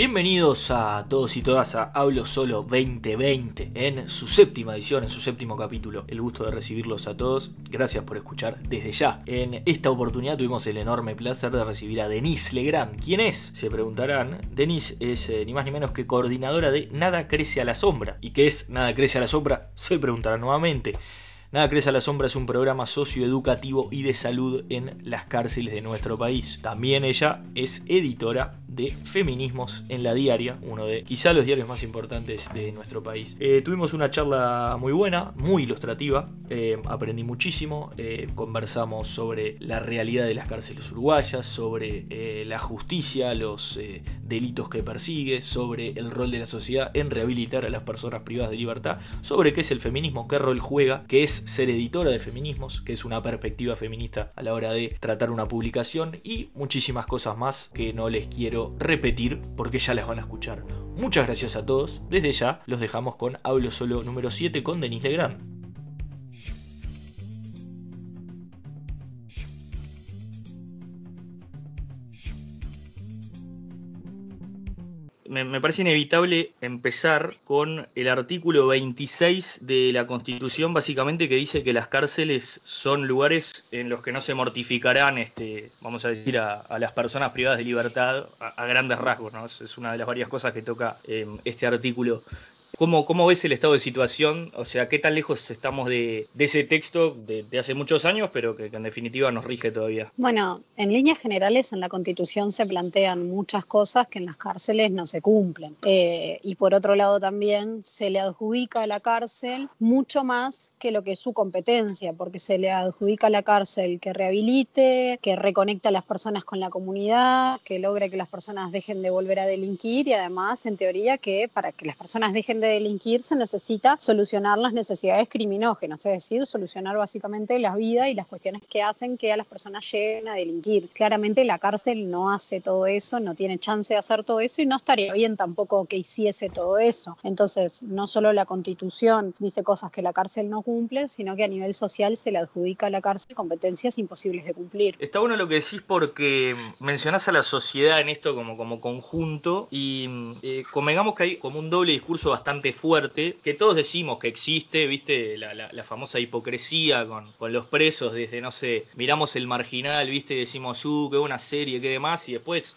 Bienvenidos a todos y todas a Hablo Solo 2020 en su séptima edición, en su séptimo capítulo. El gusto de recibirlos a todos. Gracias por escuchar desde ya. En esta oportunidad tuvimos el enorme placer de recibir a Denise Legrand. ¿Quién es? Se preguntarán. Denise es eh, ni más ni menos que coordinadora de Nada Crece a la Sombra. ¿Y qué es Nada Crece a la Sombra? Se preguntarán nuevamente. Nada Crece a la Sombra es un programa socioeducativo y de salud en las cárceles de nuestro país. También ella es editora de Feminismos en la Diaria, uno de quizá los diarios más importantes de nuestro país. Eh, tuvimos una charla muy buena, muy ilustrativa, eh, aprendí muchísimo, eh, conversamos sobre la realidad de las cárceles uruguayas, sobre la justicia, los delitos que persigue, sobre el rol de la sociedad en rehabilitar a las personas privadas de libertad, sobre qué es el feminismo, qué rol juega, qué es ser editora de feminismos, que es una perspectiva feminista a la hora de tratar una publicación y muchísimas cosas más que no les quiero repetir porque ya las van a escuchar. Muchas gracias a todos. Desde ya los dejamos con Hablo Solo número 7 con Denise Legrand. Me, parece inevitable empezar con el artículo 26 de la Constitución, básicamente que dice que las cárceles son lugares en los que no se mortificarán, este, vamos a decir, a, las personas privadas de libertad a, grandes rasgos. ¿no? Es una de las varias cosas que toca eh, este artículo. ¿Cómo, ¿Cómo, ves el estado de situación? O sea, ¿qué tan lejos estamos de, ese texto de, hace muchos años, pero que, en definitiva nos rige todavía? Bueno, en líneas generales en la Constitución se plantean muchas cosas que en las cárceles no se cumplen. Eh, y por otro lado también se le adjudica a la cárcel mucho más que lo que es su competencia, porque se le adjudica a la cárcel que rehabilite, que reconecte a las personas con la comunidad, que logre que las personas dejen de volver a delinquir y además, en teoría, que para que las personas dejen de delinquir se necesita solucionar las necesidades criminógenas, es decir, solucionar básicamente la vida y las cuestiones que hacen que a las personas lleguen a delinquir. Claramente la cárcel no hace todo eso, no tiene chance de hacer todo eso y no estaría bien tampoco que hiciese todo eso. Entonces, no solo la constitución dice cosas que la cárcel no cumple, sino que a nivel social se le adjudica a la cárcel competencias imposibles de cumplir. Está bueno lo que decís porque mencionás a la sociedad en esto como, como conjunto y eh, convengamos que hay como un doble discurso bastante fuerte, que todos decimos que existe, viste, la, famosa hipocresía con, con, los presos, desde, no sé, miramos el marginal, viste, decimos, uh, qué buena serie, qué demás, y después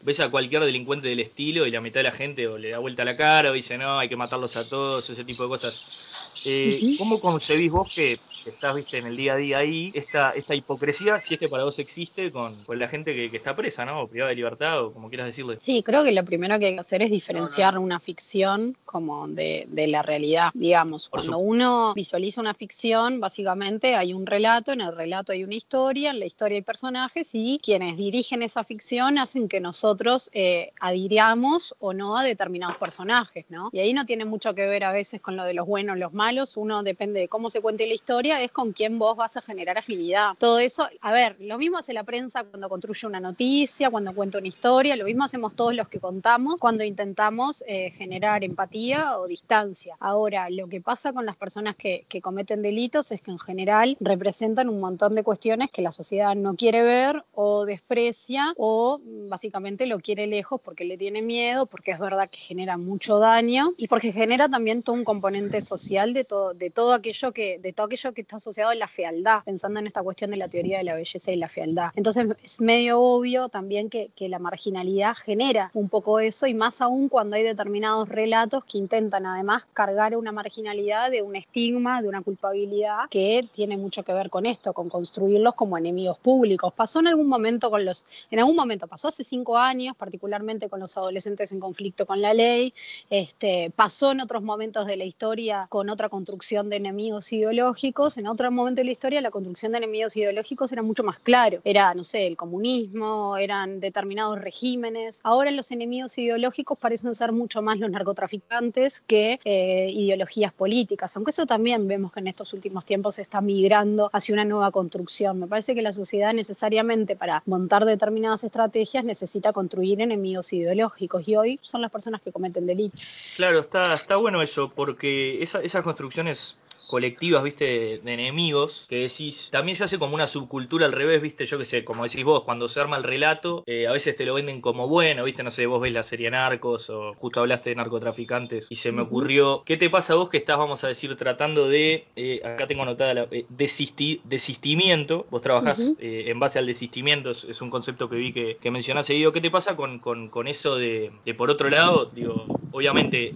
ves a cualquier delincuente del estilo y la mitad de la gente o le da vuelta la cara o dice, no, hay que matarlos a todos, ese tipo de cosas. Eh, ¿Cómo concebís vos que estás viste en el día a día ahí, esta, esta hipocresía, si es que para vos existe con, con la gente que, que, está presa, ¿no? O privada de libertad, o como quieras decirle. Sí, creo que lo primero que hay que hacer es diferenciar una ficción como de, de, la realidad. Digamos, cuando uno visualiza una ficción, básicamente hay un relato, en el relato hay una historia, en la historia hay personajes y quienes dirigen esa ficción hacen que nosotros eh, adhiramos o no a determinados personajes, ¿no? Y ahí no tiene mucho que ver a veces con lo de los buenos, los malos, uno depende de cómo se cuente la historia es con quién vos vas a generar afinidad. Todo eso, a ver, lo mismo hace la prensa cuando construye una noticia, cuando cuenta una historia, lo mismo hacemos todos los que contamos cuando intentamos eh, generar empatía o distancia. Ahora, lo que pasa con las personas que, que cometen delitos es que en general representan un montón de cuestiones que la sociedad no quiere ver o desprecia o básicamente lo quiere lejos porque le tiene miedo, porque es verdad que genera mucho daño y porque genera también todo un componente social de todo, de todo aquello que, de todo aquello que está asociado a la fealdad, pensando en esta cuestión de la teoría de la belleza y la fealdad. Entonces es medio obvio también que, que la marginalidad genera un poco eso y más aún cuando hay determinados relatos que intentan además cargar una marginalidad de un estigma, de una culpabilidad que tiene mucho que ver con esto, con construirlos como enemigos públicos. Pasó en algún momento con los, en algún momento pasó hace cinco años, particularmente con los adolescentes en conflicto con la ley, este, pasó en otros momentos de la historia con otra construcción de enemigos ideológicos en otro momento de la historia, la construcción de enemigos ideológicos era mucho más claro. Era, no sé, el comunismo, eran determinados regímenes. Ahora los enemigos ideológicos parecen ser mucho más los narcotraficantes que eh, ideologías políticas, aunque eso también vemos que en estos últimos tiempos se está migrando hacia una nueva construcción. Me parece que la sociedad necesariamente para montar determinadas estrategias necesita construir enemigos ideológicos y hoy son las personas que cometen delitos. Claro, está, está bueno eso, porque esa, esas construcciones colectivas, viste, de, enemigos, que decís, también se hace como una subcultura al revés, viste, yo qué sé, como decís vos, cuando se arma el relato, eh, a veces te lo venden como bueno, viste, no sé, vos ves la serie Narcos o justo hablaste de narcotraficantes y se me ocurrió, ¿qué te pasa a vos que estás, vamos a decir, tratando de, eh, acá tengo anotada la eh, desistimiento, vos trabajás en base al desistimiento, es, un concepto que vi que, que mencionás seguido, ¿qué te pasa con, con, eso de, de, por otro lado, digo, obviamente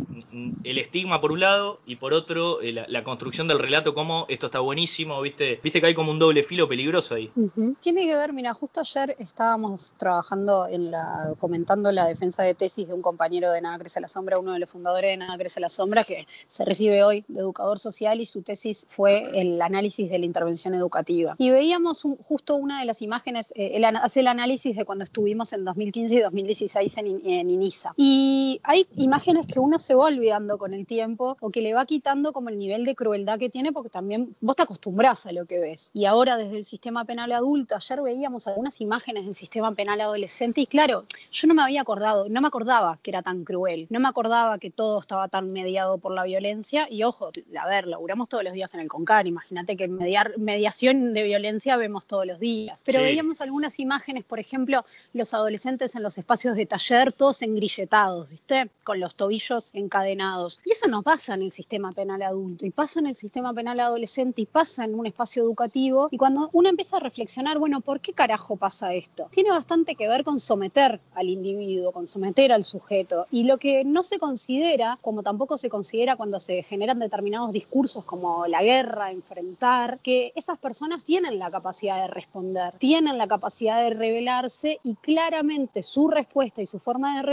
el estigma por un lado y por otro la, la construcción del relato como esto está buenísimo, viste, viste que hay como un doble filo peligroso ahí. Tiene que ver, mira, justo ayer estábamos trabajando en la, comentando la defensa de tesis de un compañero de Nada Crece la Sombra, uno de los fundadores de Nada Crece la Sombra, que se recibe hoy de educador social y su tesis fue el análisis de la intervención educativa. Y veíamos justo una de las imágenes, eh, hace el análisis de cuando estuvimos en 2015 y 2016 en, en INISA. Y hay imágenes que uno se va olvidando con el tiempo o que le va quitando como el nivel de crueldad que tiene porque también vos te acostumbras a lo que ves. Y ahora desde el sistema penal adulto, ayer veíamos algunas imágenes del sistema penal adolescente y claro, yo no me había acordado, no me acordaba que era tan cruel, no me acordaba que todo estaba tan mediado por la violencia y ojo, a ver, laburamos todos los días en el CONCAR, imagínate que mediar, mediación de violencia vemos todos los días, pero veíamos algunas imágenes, por ejemplo, los adolescentes en los espacios de taller, todos engrilletados, ¿viste? Con los tobillos encadenados. Y eso no pasa en el sistema penal adulto, y pasa en el sistema penal adolescente, y pasa en un espacio educativo. Y cuando uno empieza a reflexionar, bueno, ¿por qué carajo pasa esto? Tiene bastante que ver con someter al individuo, con someter al sujeto. Y lo que no se considera, como tampoco se considera cuando se generan determinados discursos como la guerra, enfrentar, que esas personas tienen la capacidad de responder, tienen la capacidad de rebelarse y claramente su respuesta y su forma de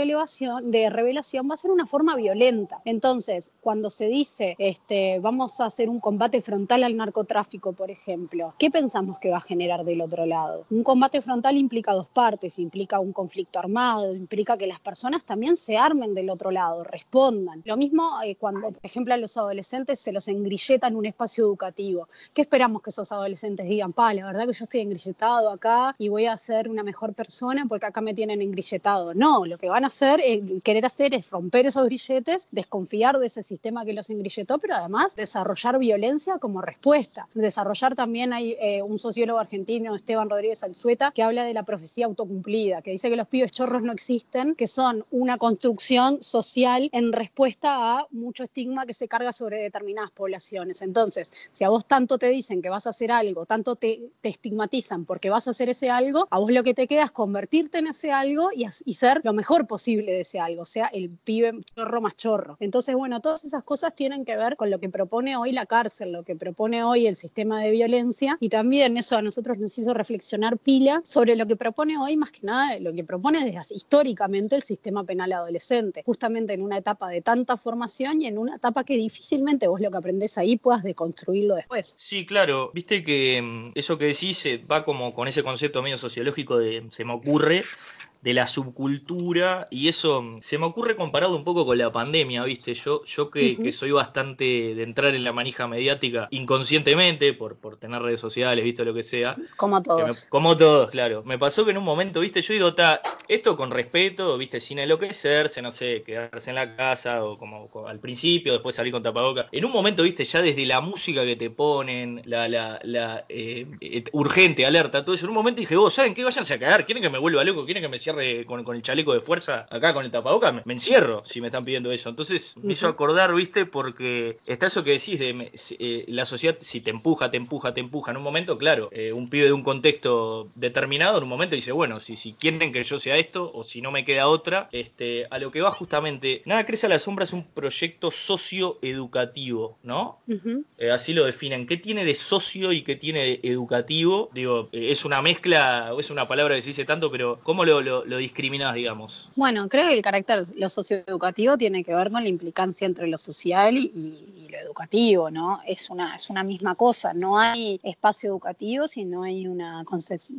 de revelación va a ser una forma violenta. Entonces, cuando se dice, este, vamos a hacer un combate frontal al narcotráfico, por ejemplo, ¿qué pensamos que va a generar del otro lado? Un combate frontal implica dos partes, implica un conflicto armado, implica que las personas también se armen del otro lado, respondan. Lo mismo eh, cuando, por ejemplo, a los adolescentes se los engrilleta en un espacio educativo. ¿Qué esperamos que esos adolescentes digan? Pa, la verdad que yo estoy engrilletado acá y voy a ser una mejor persona porque acá me tienen engrilletado. No, lo que van a hacer, eh, querer hacer es romper esos grilletes, desconfiar de ese sistema que los engrilletó, pero además desarrollar violencia como respuesta. Desarrollar también hay eh, un sociólogo argentino, Esteban Rodríguez Alzueta, que habla de la profecía autocumplida, que dice que los pibes chorros no existen, que son una construcción social en respuesta a mucho estigma que se carga sobre determinadas poblaciones. Entonces, si a vos tanto te dicen que vas a hacer algo, tanto te, te estigmatizan porque vas a hacer ese algo, a vos lo que te queda es convertirte en ese algo y, y ser lo mejor posible de ese algo, o sea, el pibe chorro más chorro. Entonces, bueno, todas esas cosas tienen que ver con lo que propone hoy la cárcel, lo que propone hoy el sistema de violencia y también eso a nosotros nos hizo reflexionar pila sobre lo que propone hoy, más que nada, lo que propone desde históricamente el sistema penal adolescente, justamente en una etapa de tanta formación y en una etapa que difícilmente vos lo que aprendés ahí puedas deconstruirlo después. Sí, claro, viste que mm, eso que decís eh, va como con ese concepto medio sociológico de se me ocurre de la subcultura y eso mm, se me ocurre comparado un poco con la pandemia, ¿viste? Yo, yo que, soy bastante de entrar en la manija mediática inconscientemente por, por tener redes sociales, ¿viste? Lo que sea. Como todos. como todos, claro. Me pasó que en un momento, ¿viste? Yo digo, esto con respeto, ¿viste? Sin enloquecerse, no sé, quedarse en la casa o como, al principio, después salir con tapabocas. En un momento, ¿viste? Ya desde la música que te ponen, la, la, la eh, urgente, alerta, todo eso. En un momento dije, vos, ¿saben qué? Váyanse a cagar, quieren que me vuelva loco, quieren que me cierre con, el chaleco de fuerza acá con el tapaboca, me, encierro si me están pidiendo eso. Entonces me hizo acordar, viste, porque está eso que decís de eh, la sociedad, si te empuja, te empuja, te empuja en un momento, claro, eh, un pibe de un contexto determinado en un momento dice, bueno, si, si quieren que yo sea esto o si no me queda otra, este, a lo que va justamente, Nada Crece a la Sombra es un proyecto socioeducativo, ¿no? Eh, así lo definen. ¿Qué tiene de socio y qué tiene de educativo? Digo, es una mezcla, es una palabra que se dice tanto, pero ¿cómo lo, lo discriminás, digamos? Bueno, creo que el carácter, lo socioeducativo tiene que ver con la implicancia entre lo social y, educativo, ¿no? Es una, es una misma cosa, no hay espacio educativo si no hay una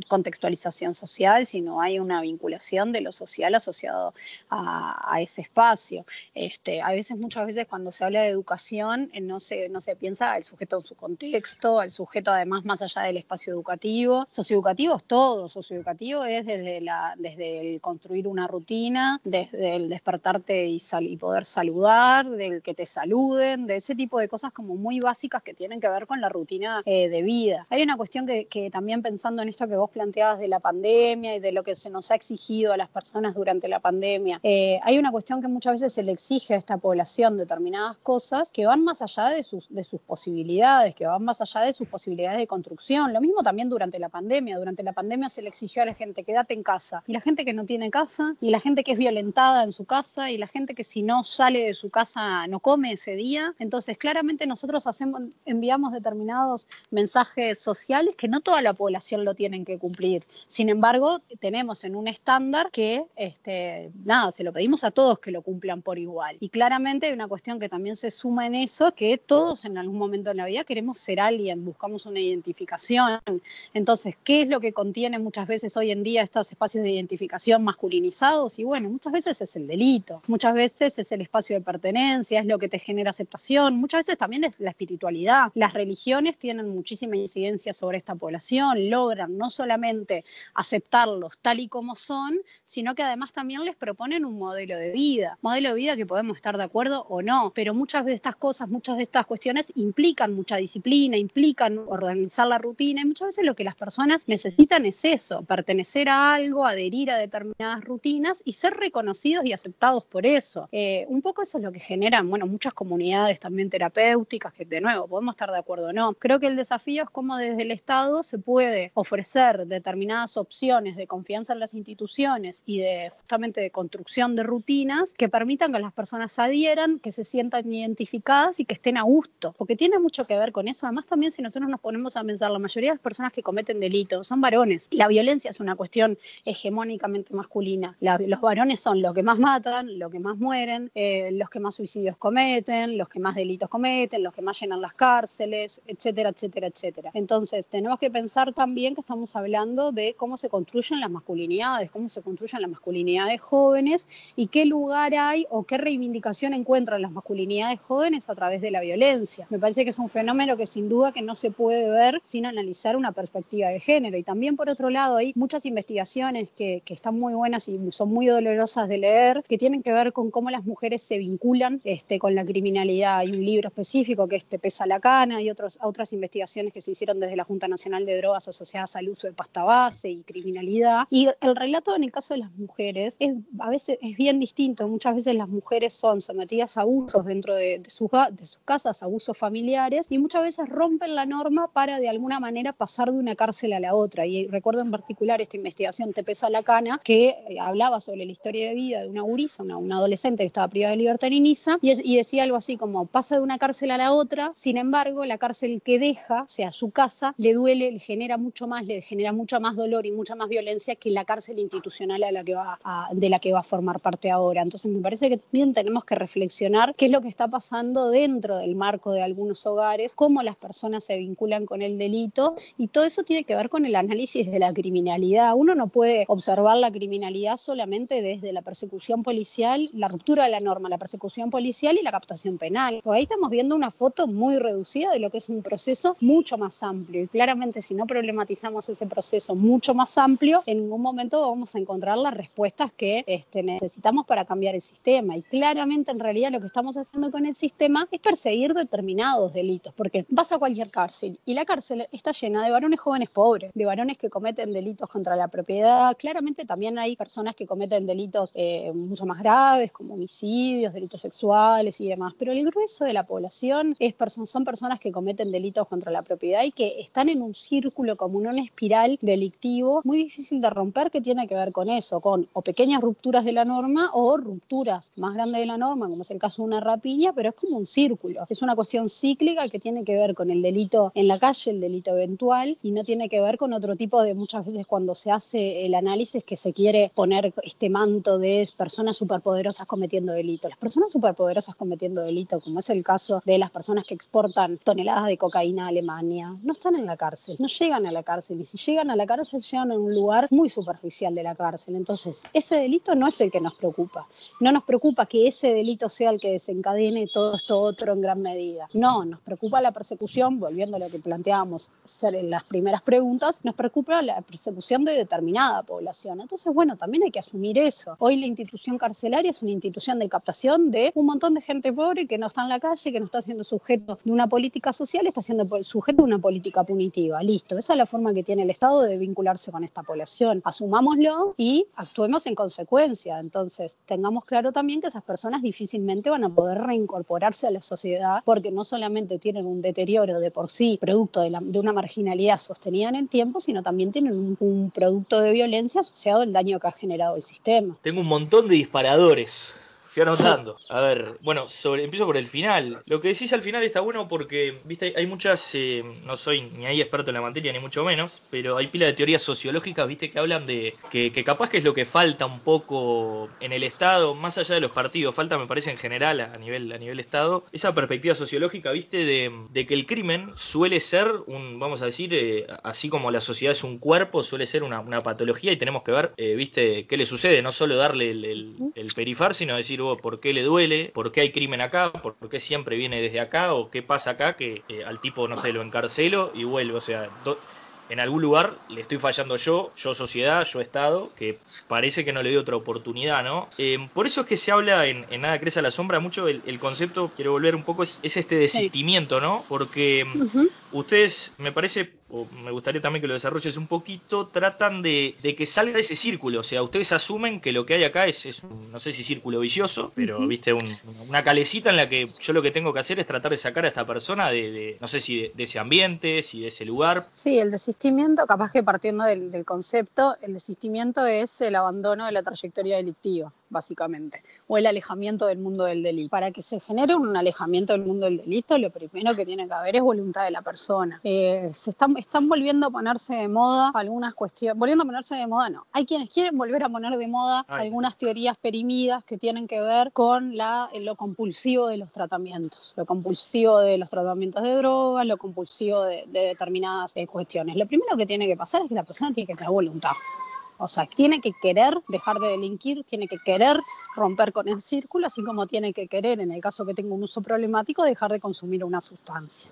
contextualización social, si no hay una vinculación de lo social asociado a, ese espacio. Este, a veces, muchas veces cuando se habla de educación, eh, no se, no se piensa al sujeto en su contexto, al sujeto además más allá del espacio educativo. Socioeducativo es todo, socioeducativo es desde, la, desde el construir una rutina, desde el despertarte y, y poder saludar, del que te saluden, de ese tipo de cosas como muy básicas que tienen que ver con la rutina eh, de vida. Hay una cuestión que, que, también pensando en esto que vos planteabas de la pandemia y de lo que se nos ha exigido a las personas durante la pandemia, eh, hay una cuestión que muchas veces se le exige a esta población determinadas cosas que van más allá de sus, de sus posibilidades, que van más allá de sus posibilidades de construcción. Lo mismo también durante la pandemia. Durante la pandemia se le exigió a la gente quédate en casa. Y la gente que no tiene casa, y la gente que es violentada en su casa, y la gente que si no sale de su casa no come ese día. Entonces, claramente nosotros enviamos determinados mensajes sociales que no toda la población lo tienen que cumplir. Sin embargo, tenemos en un estándar que, este, nada, se lo pedimos a todos que lo cumplan por igual. Y claramente hay una cuestión que también se suma en eso, que todos en algún momento de la vida queremos ser alguien, buscamos una identificación. Entonces, ¿qué es lo que contiene muchas veces hoy en día estos espacios de identificación masculinizados? Y bueno, muchas veces es el delito, muchas veces es el espacio de pertenencia, es lo que te genera aceptación, muchas veces también es la espiritualidad. Las religiones tienen muchísima incidencia sobre esta población, logran no solamente aceptarlos tal y como son, sino que además también les proponen un modelo de vida, modelo de vida que podemos estar de acuerdo o no, pero muchas de estas cosas, muchas de estas cuestiones implican mucha disciplina, implican organizar la rutina y muchas veces lo que las personas necesitan es eso, pertenecer a algo, adherir a determinadas rutinas y ser reconocidos y aceptados por eso. Eh, un poco eso es lo que generan, bueno, muchas comunidades también terapéuticas, que de nuevo podemos estar de acuerdo o no. Creo que el desafío es cómo desde el Estado se puede ofrecer determinadas opciones de confianza en las instituciones y de justamente de construcción de rutinas que permitan que las personas adhieran, que se sientan identificadas y que estén a gusto, porque tiene mucho que ver con eso. Además, también si nosotros nos ponemos a pensar, la mayoría de las personas que cometen delitos son varones. La violencia es una cuestión hegemónicamente masculina. los varones son los que más matan, los que más mueren, eh, los que más suicidios cometen, los que más delitos cometen, los que más llenan las cárceles, etcétera, etcétera, etcétera. Entonces, tenemos que pensar también que estamos hablando de cómo se construyen las masculinidades, cómo se construyen las masculinidades jóvenes y qué lugar hay o qué reivindicación encuentran las masculinidades jóvenes a través de la violencia. Me parece que es un fenómeno que sin duda que no se puede ver sin analizar una perspectiva de género. Y también por otro lado hay muchas investigaciones que, que están muy buenas y son muy dolorosas de leer, que tienen que ver con cómo las mujeres se vinculan este, con la criminalidad. Hay un libro específico que este Pesa la Cana y otros, otras investigaciones que se hicieron desde la Junta Nacional de Drogas asociadas al uso de pasta base y criminalidad. Y el relato en el caso de las mujeres es, a veces es bien distinto. Muchas veces las mujeres son sometidas a abusos dentro de, sus, de sus casas, abusos familiares, y muchas veces rompen la norma para de alguna manera pasar de una cárcel a la otra. Y recuerdo en particular esta investigación Te pesa la cana, que eh, hablaba sobre la historia de vida de una gurisa, una, adolescente que estaba privada de libertad en y, y, decía algo así como, pasa de una cárcel a la otra, sin embargo, la cárcel que deja, o sea, su casa, le duele, le genera mucho más, le genera mucho más dolor y mucha más violencia que la cárcel institucional a la que va a, de la que va a formar parte ahora. Entonces, me parece que también tenemos que reflexionar qué es lo que está pasando dentro del marco de algunos hogares, cómo las personas se vinculan con el delito y todo eso tiene que ver con el análisis de la criminalidad. Uno no puede observar la criminalidad solamente desde la persecución policial, la ruptura de la norma, la persecución policial y la captación penal. Estamos viendo una foto muy reducida de lo que es un proceso mucho más amplio y claramente si no problematizamos ese proceso mucho más amplio, en ningún momento vamos a encontrar las respuestas que este, necesitamos para cambiar el sistema. Y claramente en realidad lo que estamos haciendo con el sistema es perseguir determinados delitos, porque vas a cualquier cárcel y la cárcel está llena de varones jóvenes pobres, de varones que cometen delitos contra la propiedad. Claramente también hay personas que cometen delitos eh, mucho más graves, como homicidios, delitos sexuales y demás, pero el grueso de la población es son personas que cometen delitos contra la propiedad y que están en un círculo como en una espiral delictivo muy difícil de romper que tiene que ver con eso, con o pequeñas rupturas de la norma o rupturas más grandes de la norma, como es el caso de una rapiña, pero es como un círculo, es una cuestión cíclica que tiene que ver con el delito en la calle, el delito eventual, y no tiene que ver con otro tipo de muchas veces cuando se hace el análisis que se quiere poner este manto de personas superpoderosas cometiendo delitos. Las personas superpoderosas cometiendo delitos, como es el caso de las personas que exportan toneladas de cocaína a Alemania, no están en la cárcel, no llegan a la cárcel, y si llegan a la cárcel llegan a un lugar muy superficial de la cárcel. Entonces, ese delito no es el que nos preocupa. No nos preocupa que ese delito sea el que desencadene todo esto otro en gran medida. No, nos preocupa la persecución, volviendo a lo que planteábamos en las primeras preguntas, nos preocupa la persecución de determinada población. Entonces, bueno, también hay que asumir eso. Hoy la institución carcelaria es una institución de captación de un montón de gente pobre que no está en la calle, que no está siendo sujeto de una política social, está siendo sujeto de una política punitiva. Listo, esa es la forma que tiene el Estado de vincularse con esta población. Asumámoslo y actuemos en consecuencia. Entonces, tengamos claro también que esas personas difícilmente van a poder reincorporarse a la sociedad porque no solamente tienen un deterioro de por sí producto de, una marginalidad sostenida en el tiempo, sino también tienen un, un producto de violencia asociado al daño que ha generado el sistema. Tengo un montón de disparadores fui anotando. A ver, bueno, sobre, empiezo por el final. Lo que decís al final está bueno porque, viste, hay muchas, eh, no soy ni ahí experto en la materia, ni mucho menos, pero hay pila de teorías sociológicas, viste, que hablan de que, capaz que es lo que falta un poco en el Estado, más allá de los partidos, falta, me parece, en general, a nivel, a nivel Estado, esa perspectiva sociológica, viste, de, que el crimen suele ser un, vamos a decir, eh, así como la sociedad es un cuerpo, suele ser una, patología y tenemos que ver, eh, viste, qué le sucede, no solo darle el, el perifar, sino decir, por qué le duele, por qué hay crimen acá, por qué siempre viene desde acá o qué pasa acá que eh, al tipo, no sé, lo encarcelo y vuelve. O sea, en algún lugar le estoy fallando yo, yo sociedad, yo Estado, que parece que no le doy otra oportunidad, ¿no? Eh, por eso es que se habla en, Nada Crece a la Sombra mucho, el, concepto, quiero volver un poco, es, este desistimiento, ¿no? Porque ustedes, me parece, o me gustaría también que lo desarrolles un poquito, tratan de, que salga ese círculo. O sea, ustedes asumen que lo que hay acá es, un, no sé si círculo vicioso, pero viste, una calecita en la que yo lo que tengo que hacer es tratar de sacar a esta persona de, no sé si de, ese ambiente, si de ese lugar. Sí, el desistimiento, capaz que partiendo del concepto, el desistimiento es el abandono de la trayectoria delictiva básicamente, o el alejamiento del mundo del delito. Para que se genere un alejamiento del mundo del delito, lo primero que tiene que haber es voluntad de la persona. Eh, se están, están volviendo a ponerse de moda algunas cuestiones, volviendo a ponerse de moda, no. Hay quienes quieren volver a poner de moda algunas teorías perimidas que tienen que ver con la, lo compulsivo de los tratamientos, lo compulsivo de los tratamientos de drogas, lo compulsivo de, determinadas eh, cuestiones. Lo primero que tiene que pasar es que la persona tiene que tener voluntad. O sea, tiene que querer dejar de delinquir, tiene que querer romper con el círculo, así como tiene que querer, en el caso que tenga un uso problemático, dejar de consumir una sustancia.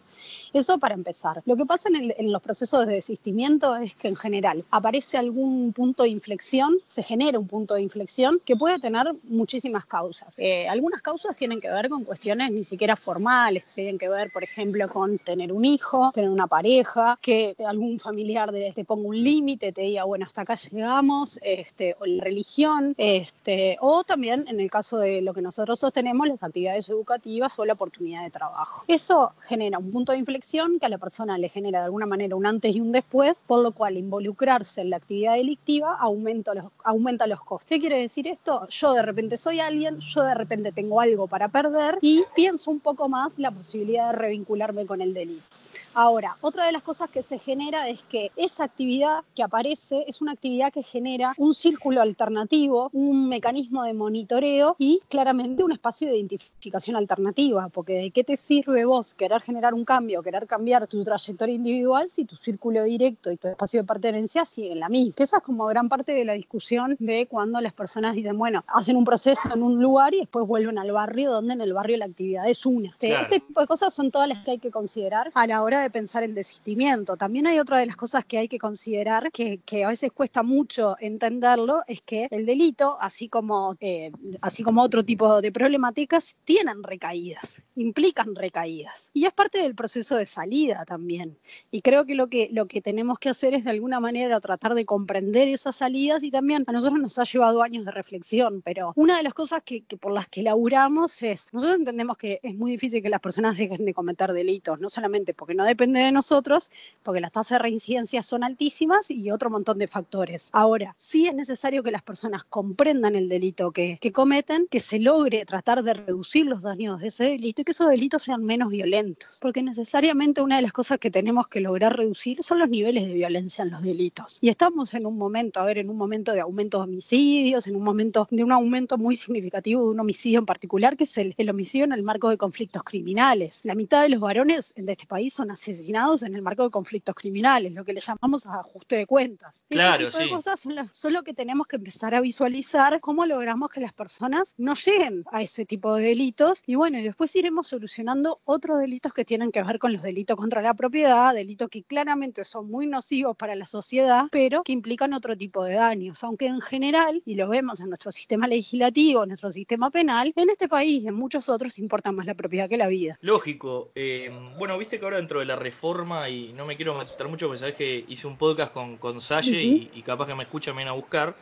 Eso para empezar. Lo que pasa en, los procesos de desistimiento es que en general aparece algún punto de inflexión, se genera un punto de inflexión que puede tener muchísimas causas. Eh, algunas causas tienen que ver con cuestiones ni siquiera formales, tienen que ver, por ejemplo, con tener un hijo, tener una pareja, que algún familiar te ponga un límite, te diga, bueno, hasta acá llegamos, este, o la religión, este, o también en el caso de lo que nosotros sostenemos, las actividades educativas o la oportunidad de trabajo. Eso genera un punto de inflexión que a la persona le genera de alguna manera un antes y un después, por lo cual involucrarse en la actividad delictiva aumenta los, aumenta los costes. ¿Qué quiere decir esto? Yo de repente soy alguien, yo de repente tengo algo para perder y pienso un poco más la posibilidad de revincularme con el delito. Ahora, otra de las cosas que se genera es que esa actividad que aparece es una actividad que genera un círculo alternativo, un mecanismo de monitoreo y claramente un espacio de identificación alternativa, porque ¿de qué te sirve vos querer generar un cambio, querer cambiar tu trayectoria individual si tu círculo directo y tu espacio de pertenencia siguen la misma? Que esa es como gran parte de la discusión de cuando las personas dicen, bueno, hacen un proceso en un lugar y después vuelven al barrio, donde en el barrio la actividad es una. Ese tipo de cosas son todas las que hay que considerar a la hora de pensar el desistimiento. También hay otra de las cosas que hay que considerar, que, que a veces cuesta mucho entenderlo, es que el delito, así como, eh, así como otro tipo de problemáticas, tienen recaídas, implican recaídas. Y es parte del proceso de salida también. Y creo que lo que, lo que tenemos que hacer es de alguna manera tratar de comprender esas salidas y también a nosotros nos ha llevado años de reflexión, pero una de las cosas que, que por las que laburamos es, nosotros entendemos que es muy difícil que las personas dejen de cometer delitos, no solamente porque no depende de nosotros, porque las tasas de reincidencia son altísimas y otro montón de factores. Ahora, sí es necesario que las personas comprendan el delito que, que cometen, que se logre tratar de reducir los daños de ese delito y que esos delitos sean menos violentos, porque necesariamente una de las cosas que tenemos que lograr reducir son los niveles de violencia en los delitos. Y estamos en un momento, a ver, en un momento de aumento de homicidios, en un momento de un aumento muy significativo de un homicidio en particular, que es el, el homicidio en el marco de conflictos criminales. La mitad de los varones de este país son asesinos asesinados en el marco de conflictos criminales, lo que le llamamos ajuste de cuentas. Claro, Ese tipo de sí. cosas son, las- son lo que tenemos que empezar a visualizar, cómo logramos que las personas no lleguen a ese tipo de delitos. Y bueno, y después iremos solucionando otros delitos que tienen que ver con los delitos contra la propiedad, delitos que claramente son muy nocivos para la sociedad, pero que implican otro tipo de daños. Aunque en general, y lo vemos en nuestro sistema legislativo, en nuestro sistema penal, en este país y en muchos otros importa más la propiedad que la vida. Lógico. eh, bueno, viste que ahora dentro de la reforma, y no me quiero meter mucho porque sabes que hice un podcast con, con Salle y, y capaz que me escucha, me viene a buscar.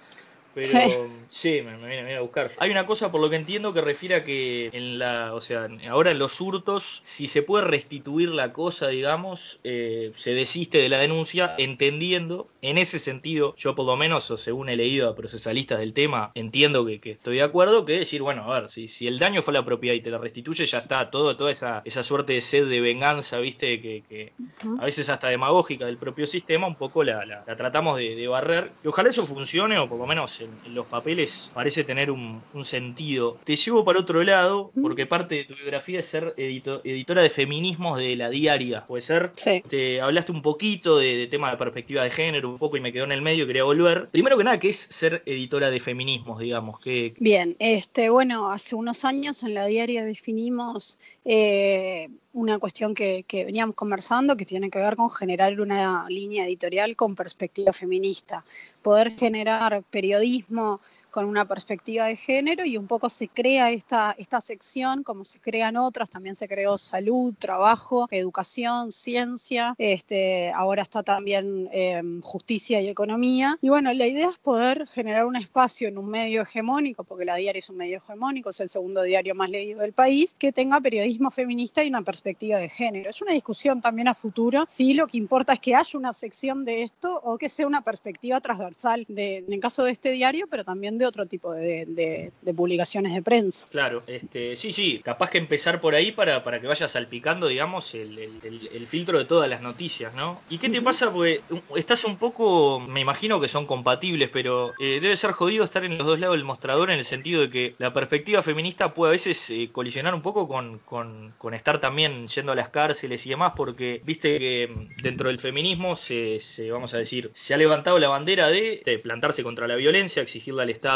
Pero Sí. sí, me, me viene, me viene a buscar. Hay una cosa por lo que entiendo que refiere a que en la, o sea, ahora en los hurtos, si se puede restituir la cosa, digamos, eh, se desiste de la denuncia, entendiendo, en ese sentido, yo por lo menos, o según he leído a procesalistas del tema, entiendo que, que estoy de acuerdo, que decir, bueno, a ver, si, si el daño fue la propiedad y te la restituye, ya está, todo, toda esa, esa suerte de sed de venganza, viste, que, a veces hasta demagógica del propio sistema, un poco la, la- la tratamos de, de barrer. Y ojalá eso funcione, o por lo menos en, los papeles parece tener un, un sentido. Te llevo para otro lado, porque parte de tu biografía es ser edito- editora de feminismos de la diaria. ¿Puede ser? Sí. Te hablaste un poquito de, de tema de perspectiva de género, un poco, y me quedó en el medio quería volver. Primero que nada, ¿qué es ser editora de feminismos, digamos? que Bien, este, bueno, hace unos años en la diaria definimos eh, una cuestión que, que veníamos conversando que tiene que ver con generar una línea editorial con perspectiva feminista, poder generar periodismo con una perspectiva de género y un poco se crea esta, esta sección, como se crean otras, también se creó salud, trabajo, educación, ciencia, este, ahora está también eh, justicia y economía. Y bueno, la idea es poder generar un espacio en un medio hegemónico, porque la diaria es un medio hegemónico, es el segundo diario más leído del país, que tenga periodismo feminista y una perspectiva de género. Es una discusión también a futuro, si lo que importa es que haya una sección de esto o que sea una perspectiva transversal, de, en el caso de este diario, pero también de otro tipo de, de- de publicaciones de prensa. Claro, este, sí, sí, capaz que empezar por ahí para, para que vaya salpicando, digamos, el, el- el- el filtro de todas las noticias, ¿no? ¿Y qué te pasa? Porque uh, estás un poco, me imagino que son compatibles, pero eh, debe ser jodido estar en los dos lados del mostrador en el sentido de que la perspectiva feminista puede a veces eh, colisionar un poco con, con- con estar también yendo a las cárceles y demás, porque viste que mm, dentro del feminismo se, se, vamos a decir, se ha levantado la bandera de, de plantarse contra la violencia, exigirle al Estado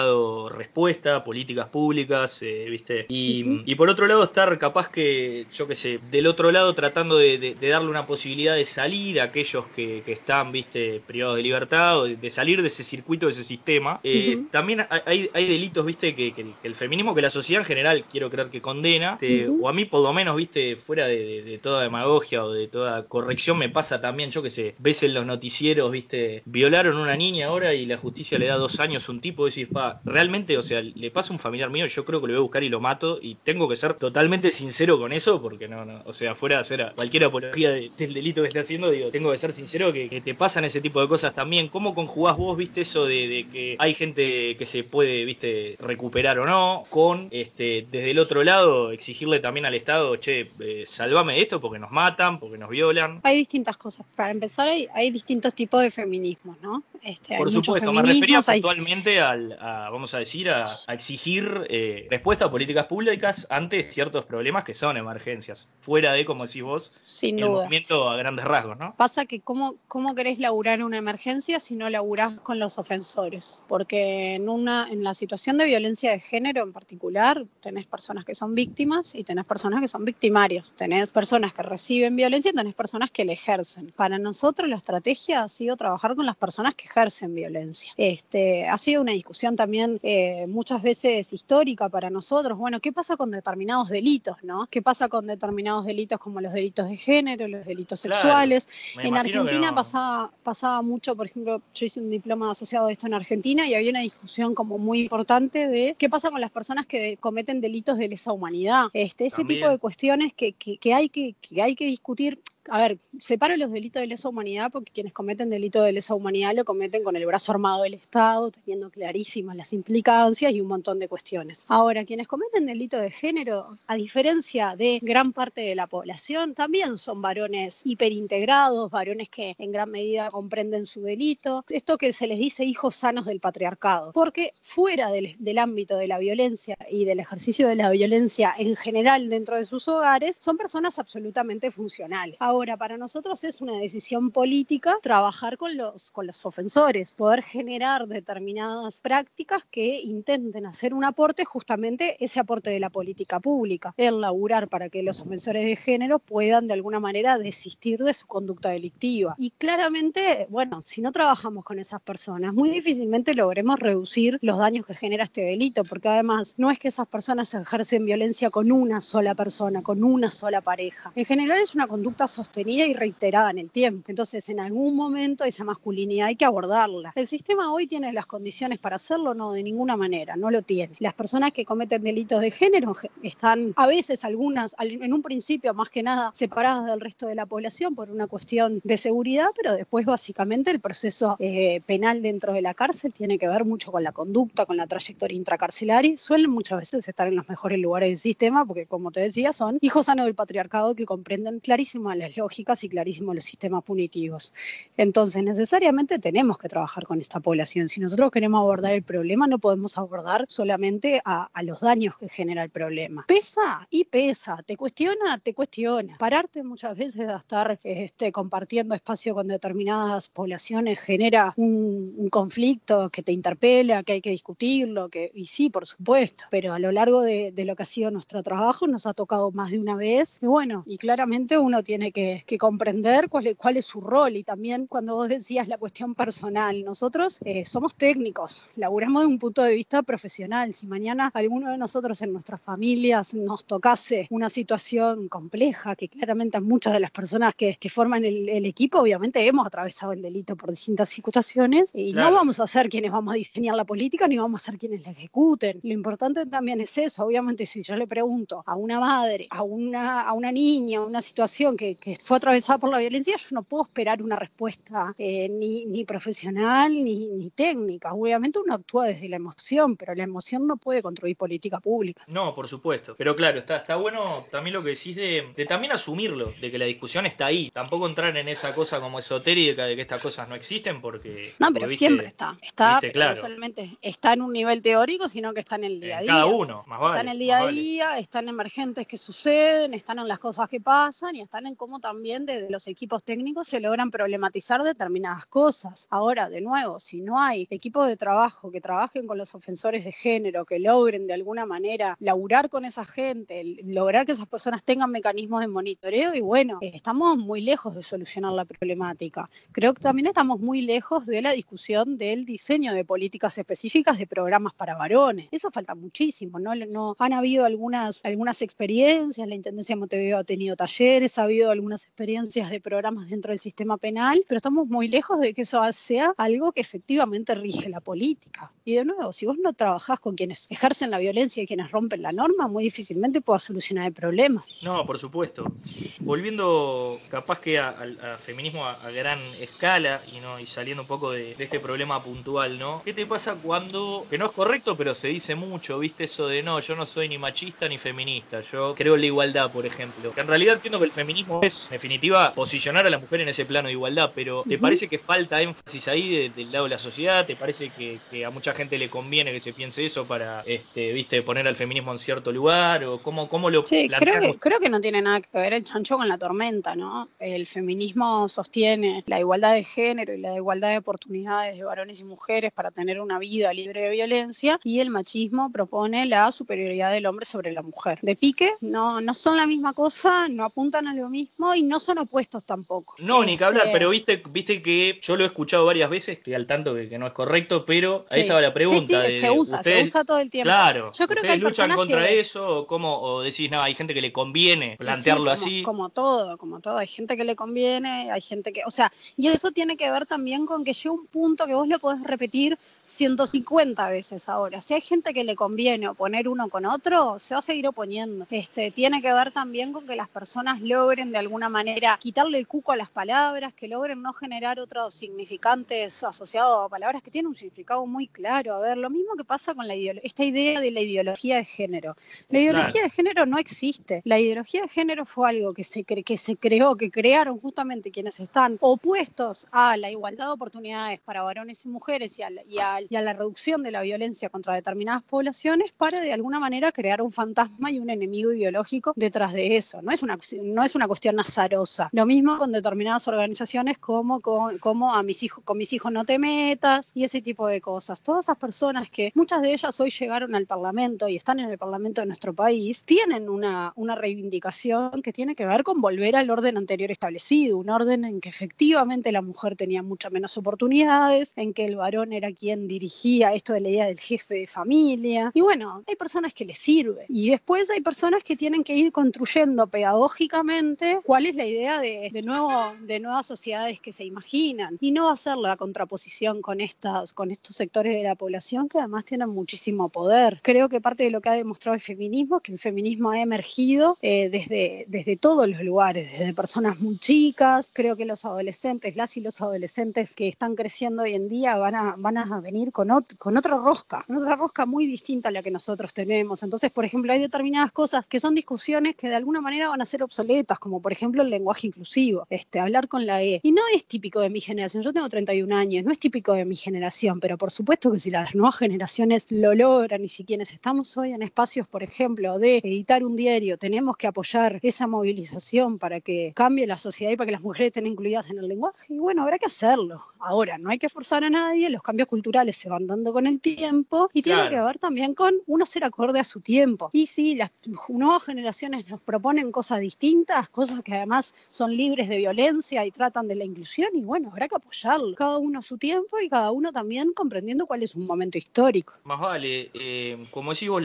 respuesta, políticas públicas, eh, ¿viste? Y, por otro lado estar capaz que, yo qué sé, del otro lado tratando de, de- de darle una posibilidad de salir a aquellos que, que están, ¿viste? Privados de libertad, o de, de salir de ese circuito, de ese sistema. Eh, Ujú. También hay- hay, delitos, ¿viste? Que, que el, que el feminismo, que la sociedad en general, quiero creer que condena, Ujú. o a mí por lo menos, ¿viste? Fuera de, toda demagogia o de toda corrección, me pasa también, yo qué sé, ves en los noticieros, ¿viste? Violaron una niña ahora y la justicia le da dos años a un tipo, y decís, pa, realmente, o sea, le pasa a un familiar mío, yo creo que lo voy a buscar y lo mato, y tengo que ser totalmente sincero con eso, porque no, no, o sea, fuera de hacer cualquier apología de- del delito que esté haciendo, digo, tengo que ser sincero que, que te pasan ese tipo de cosas también. ¿Cómo conjugás vos, viste, eso de, de que hay gente que se puede, viste, recuperar o no, con, este, desde el otro lado, exigirle también al Estado, che, eh, salvame de esto porque nos matan, porque nos violan? Hay distintas cosas. Para empezar, hay, hay distintos tipos de feminismos, ¿no? Este, Por supuesto, me refería hay- puntualmente al, a, vamos a decir, a, a exigir eh, respuesta a políticas públicas ante ciertos problemas que son emergencias, fuera de, como decís vos, sin el duda. movimiento a grandes rasgos, ¿no? Pasa que cómo, cómo querés laburar una emergencia si no laburás con los ofensores. Porque en, una, en la situación de violencia de género en particular, tenés personas que son víctimas y tenés personas que son victimarios. Tenés personas que reciben violencia y tenés personas que la ejercen. Para nosotros la estrategia ha sido trabajar con las personas que ejercen violencia. Este, ha sido una discusión también eh, muchas veces histórica para nosotros. Bueno, ¿qué pasa con determinados delitos? ¿no? ¿Qué pasa con determinados delitos como los delitos de género, los delitos Claro. sexuales? En Argentina no. pasaba, pasaba mucho, por ejemplo, yo hice un diploma asociado de esto en Argentina y había una discusión como muy importante de qué pasa con las personas que cometen delitos de lesa humanidad. Este, ese También. tipo de cuestiones que, que- que hay que, que hay que discutir. A ver, separo los delitos de lesa humanidad porque quienes cometen delito de lesa humanidad lo cometen con el brazo armado del Estado, teniendo clarísimas las implicancias y un montón de cuestiones. Ahora, quienes cometen delito de género, a diferencia de gran parte de la población, también son varones hiperintegrados, varones que en gran medida comprenden su delito. Esto que se les dice hijos sanos del patriarcado, porque fuera del, ámbito de la violencia y del ejercicio de la violencia en general dentro de sus hogares, son personas absolutamente funcionales. Para nosotros es una decisión política trabajar con los, con los ofensores, poder generar determinadas prácticas que intenten hacer un aporte, justamente ese aporte de la política pública, el laburar para que los ofensores de género puedan de alguna manera desistir de su conducta delictiva. Y claramente, bueno, si no trabajamos con esas personas, muy difícilmente logremos reducir los daños que genera este delito, porque además no es que esas personas ejercen violencia con una sola persona, con una sola pareja. En general es una conducta sostenida y reiterada en el tiempo. Entonces, en algún momento esa masculinidad hay que abordarla. ¿El sistema hoy tiene las condiciones para hacerlo? No, de ninguna manera, no lo tiene. Las personas que cometen delitos de género están a veces algunas, en un principio más que nada, separadas del resto de la población por una cuestión de seguridad, pero después básicamente el proceso eh, penal dentro de la cárcel tiene que ver mucho con la conducta, con la trayectoria intracarcelaria suelen muchas veces estar en los mejores lugares del sistema porque, como te decía, son hijos sanos del patriarcado que comprenden clarísimas las lógicas y clarísimos los sistemas punitivos. Entonces, necesariamente tenemos que trabajar con esta población. Si nosotros queremos abordar el problema, no podemos abordar solamente a, a los daños que genera el problema. Pesa y pesa, te cuestiona, te cuestiona. Pararte muchas veces a estar este, compartiendo espacio con determinadas poblaciones genera un, un conflicto que te interpela, que hay que discutirlo, que, y sí, por supuesto, pero a lo largo de, de, lo que ha sido nuestro trabajo nos ha tocado más de una vez. Y bueno, y claramente uno tiene que, que comprender cuál es, cuál es, su rol y también cuando vos decías la cuestión personal, nosotros eh, somos técnicos, laburamos de un punto de vista profesional. Si mañana alguno de nosotros en nuestras familias nos tocase una situación compleja, que claramente a muchas de las personas que, que forman el, el, equipo, obviamente hemos atravesado el delito por distintas situaciones y claro. no vamos a ser quienes vamos a diseñar la política ni vamos a ser quienes la ejecuten. Lo importante también es eso, obviamente si yo le pregunto a una madre, a una, a una niña, una situación que, que fue atravesada por la violencia, yo no puedo esperar una respuesta eh, ni, ni, profesional ni, ni, técnica. Obviamente uno actúa desde la emoción, pero la emoción no puede construir política pública. No, por supuesto. Pero claro, está, está bueno también lo que decís de, de también asumirlo, de que la discusión está ahí. Tampoco entrar en esa cosa como esotérica de que estas cosas no existen porque... No, pero viste, siempre está. Está, viste, claro. no solamente está en un nivel teórico, sino que está en el día a día. Cada uno, más vale. Está en el día a día, vale. están emergentes que suceden, están en las cosas que pasan y están en cómo también desde los equipos técnicos se logran problematizar determinadas cosas. Ahora, de nuevo, si no hay equipos de trabajo que trabajen con los ofensores de género, que logren de alguna manera laburar con esa gente, lograr que esas personas tengan mecanismos de monitoreo y bueno, estamos muy lejos de solucionar la problemática. Creo que también estamos muy lejos de la discusión del diseño de políticas específicas de programas para varones. Eso falta muchísimo, no han habido algunas, algunas experiencias, la Intendencia de Montevideo ha tenido talleres, ha habido algunas experiencias de programas dentro del sistema penal, pero estamos muy lejos de que eso sea algo que efectivamente rige la política. Y de nuevo, si vos no trabajás con quienes ejercen la violencia y quienes rompen la norma, muy difícilmente puedas solucionar el problema. No, por supuesto. Volviendo capaz que al feminismo a, a, gran escala y no y saliendo un poco de, de, este problema puntual, ¿no? ¿Qué te pasa cuando, que no es correcto, pero se dice mucho, viste eso de no, yo no soy ni machista ni feminista, yo creo en la igualdad, por ejemplo? Que en realidad entiendo que el feminismo es, en definitiva, posicionar a la mujer en ese plano de igualdad, pero ¿te uh -huh. parece que falta énfasis ahí de, del lado de la sociedad? ¿Te parece que, que, a mucha gente le conviene que se piense eso para, este, viste, poner al feminismo en cierto lugar? ¿O cómo, cómo lo Sí, creo que, creo que no tiene nada que ver el chancho con la tormenta, ¿no? El feminismo sostiene la igualdad de género y la igualdad de oportunidades de varones y mujeres para tener una vida libre de violencia y el machismo propone la superioridad del hombre sobre la mujer. De pique, no, no son la misma cosa, no apuntan a lo mismo y no son opuestos tampoco. No, este... ni que hablar, pero viste, viste que yo lo he escuchado varias veces, estoy al tanto que, que no es correcto, pero ahí sí. estaba la pregunta. Sí, sí, de, se usa, ustedes, se usa todo el tiempo. Claro, yo creo ¿ustedes que luchan contra que... eso o, cómo, o decís, no, hay gente que le conviene plantearlo como, así? Como todo, como todo, hay gente que le conviene, hay gente que, o sea, y eso tiene que ver también con que llega un punto que vos lo podés repetir 150 veces ahora. Si hay gente que le conviene oponer uno con otro, se va a seguir oponiendo. Este, tiene que ver también con que las personas logren de alguna manera quitarle el cuco a las palabras, que logren no generar otros significantes asociados a palabras que tienen un significado muy claro. A ver, lo mismo que pasa con la esta idea de la ideología de género. La ideología claro. de género no existe. La ideología de género fue algo que se, que se creó, que crearon justamente quienes están opuestos a la igualdad de oportunidades para varones y mujeres y a, y a social y a la reducción de la violencia contra determinadas poblaciones para de alguna manera crear un fantasma y un enemigo ideológico detrás de eso. No es una, no es una cuestión azarosa. Lo mismo con determinadas organizaciones como, como a mis hijos, con mis hijos no te metas y ese tipo de cosas. Todas esas personas que muchas de ellas hoy llegaron al Parlamento y están en el Parlamento de nuestro país, tienen una, una reivindicación que tiene que ver con volver al orden anterior establecido, un orden en que efectivamente la mujer tenía muchas menos oportunidades, en que el varón era quien dirigía esto de la idea del jefe de familia. Y bueno, hay personas que les sirve. Y después hay personas que tienen que ir construyendo pedagógicamente cuál es la idea de, de, nuevo, de nuevas sociedades que se imaginan. Y no hacer la contraposición con, estas, con estos sectores de la población que además tienen muchísimo poder. Creo que parte de lo que ha demostrado el feminismo es que el feminismo ha emergido eh, desde, desde todos los lugares, desde personas muy chicas. Creo que los adolescentes, las y los adolescentes que están creciendo hoy en día van a, van a venir con, con otra rosca, otra rosca muy distinta a la que nosotros tenemos. Entonces, por ejemplo, hay determinadas cosas que son discusiones que de alguna manera van a ser obsoletas, como por ejemplo el lenguaje inclusivo, este, hablar con la E. Y no es típico de mi generación, yo tengo 31 años, no es típico de mi generación, pero por supuesto que si las nuevas generaciones lo logran y si quienes estamos hoy en espacios, por ejemplo, de editar un diario, tenemos que apoyar esa movilización para que cambie la sociedad y para que las mujeres estén incluidas en el lenguaje, y bueno, habrá que hacerlo. Ahora, no hay que forzar a nadie, los cambios culturales se van dando con el tiempo y tiene que ver también con uno ser acorde a su tiempo. Y si las nuevas generaciones nos proponen cosas distintas, cosas que además son libres de violencia y tratan de la inclusión, y bueno, habrá que apoyarlo. Cada uno a su tiempo y cada uno también comprendiendo cuál es un momento histórico. Más vale, eh, como decís vos,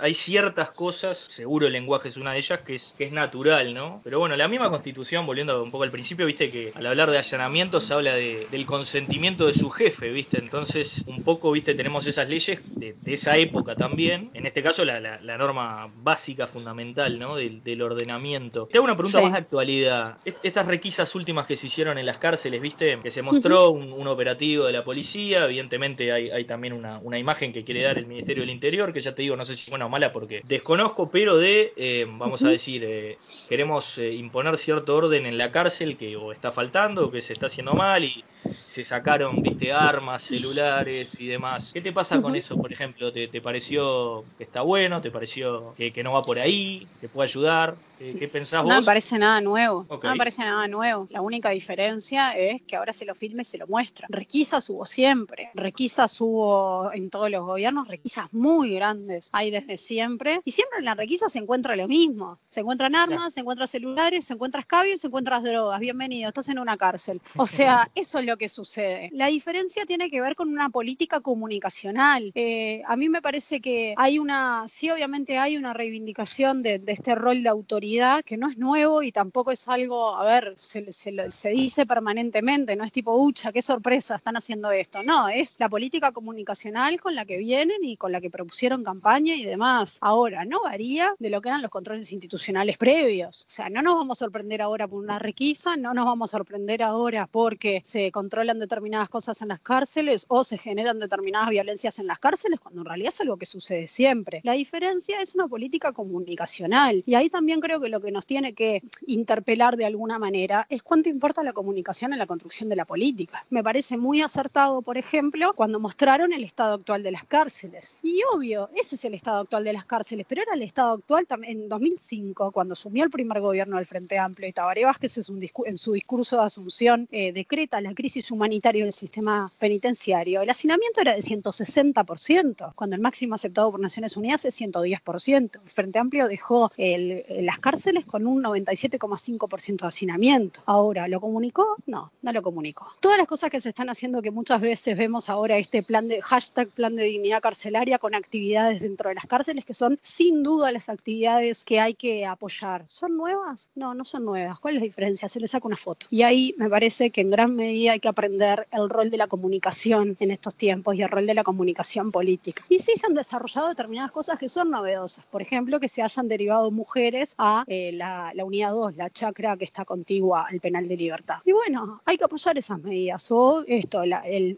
hay ciertas cosas, seguro el lenguaje es una de ellas, que es, que es natural, ¿no? Pero bueno, la misma constitución, volviendo un poco al principio, viste que al hablar de allanamiento se habla de, del consentimiento de su jefe, viste. Entonces, un poco, viste, tenemos esas leyes de, esa época también. En este caso, la, la, norma básica, fundamental, ¿no? Del, del, ordenamiento. Te hago una pregunta más de actualidad. Estas requisas últimas que se hicieron en las cárceles, viste, que se mostró un, un, operativo de la policía, evidentemente hay, hay también una, una, imagen que quiere dar el Ministerio del Interior, que ya te digo, no sé si buena o mala porque desconozco, pero de, eh, vamos a decir, eh, queremos eh, imponer cierto orden en la cárcel que o está faltando o que se está haciendo mal y se sacaron, viste, armas, celulares y demás. ¿Qué te pasa con eso, por ejemplo? ¿Te, pareció que está bueno? ¿Te pareció que, que, no va por ahí? ¿Te puede ayudar? ¿Qué, pensás vos? No me parece nada nuevo. No me parece nada nuevo. La única diferencia es que ahora se lo filme y se lo muestra. Requisas hubo siempre. Requisas hubo en todos los gobiernos, requisas muy grandes. Hay desde siempre. Y siempre en la requisa se encuentra lo mismo. Se encuentran armas, se encuentran celulares, se encuentran escabios, se encuentran drogas. Bienvenido, estás en una cárcel. O sea, eso es lo que sucede. La diferencia tiene que ver con una política comunicacional. Eh, a mí me parece que hay una, sí, obviamente hay una reivindicación de, de este rol de autoridad que no es nuevo y tampoco es algo, a ver, se, se, dice permanentemente, no es tipo, ucha, qué sorpresa, están haciendo esto. No, es la política comunicacional con la que vienen y con la que propusieron campaña y demás. Ahora, no varía de lo que eran los controles institucionales previos. O sea, no nos vamos a sorprender ahora por una requisa, no nos vamos a sorprender ahora porque se controlan determinadas cosas en las cárceles o se generan determinadas violencias en las cárceles, cuando en realidad es algo que sucede siempre. La diferencia es una política comunicacional y ahí también creo que lo que nos tiene que interpelar de alguna manera es cuánto importa la comunicación en la construcción de la política. Me parece muy acertado, por ejemplo, cuando mostraron el estado actual de las cárceles. Y obvio, ese es el estado actual de las cárceles, pero era el estado actual en 2005, cuando asumió el primer gobierno del Frente Amplio y Tabaré Vázquez en su discurso de asunción eh, decreta la crisis humanitaria del sistema penitenciario. El hacinamiento era de 160%, cuando el máximo aceptado por Naciones Unidas es 110%. El Frente Amplio dejó el, las cárceles con un 97,5% de hacinamiento. Ahora, ¿lo comunicó? No, no lo comunicó. Todas las cosas que se están haciendo que muchas veces vemos ahora este plan de hashtag plan de dignidad carcelaria con actividades dentro de las cárceles que son sin duda las actividades que hay que apoyar. ¿Son nuevas? No, no son nuevas. ¿Cuál es la diferencia? Se le saca una foto. Y ahí me parece que en gran medida hay que aprender el rol de la comunicación en estos tiempos y el rol de la comunicación política. Y sí se han desarrollado determinadas cosas que son novedosas. Por ejemplo, que se hayan derivado mujeres a eh, la, unidad 2, la chacra que está contigua al penal de libertad. Y bueno, hay que apoyar esas medidas. O esto,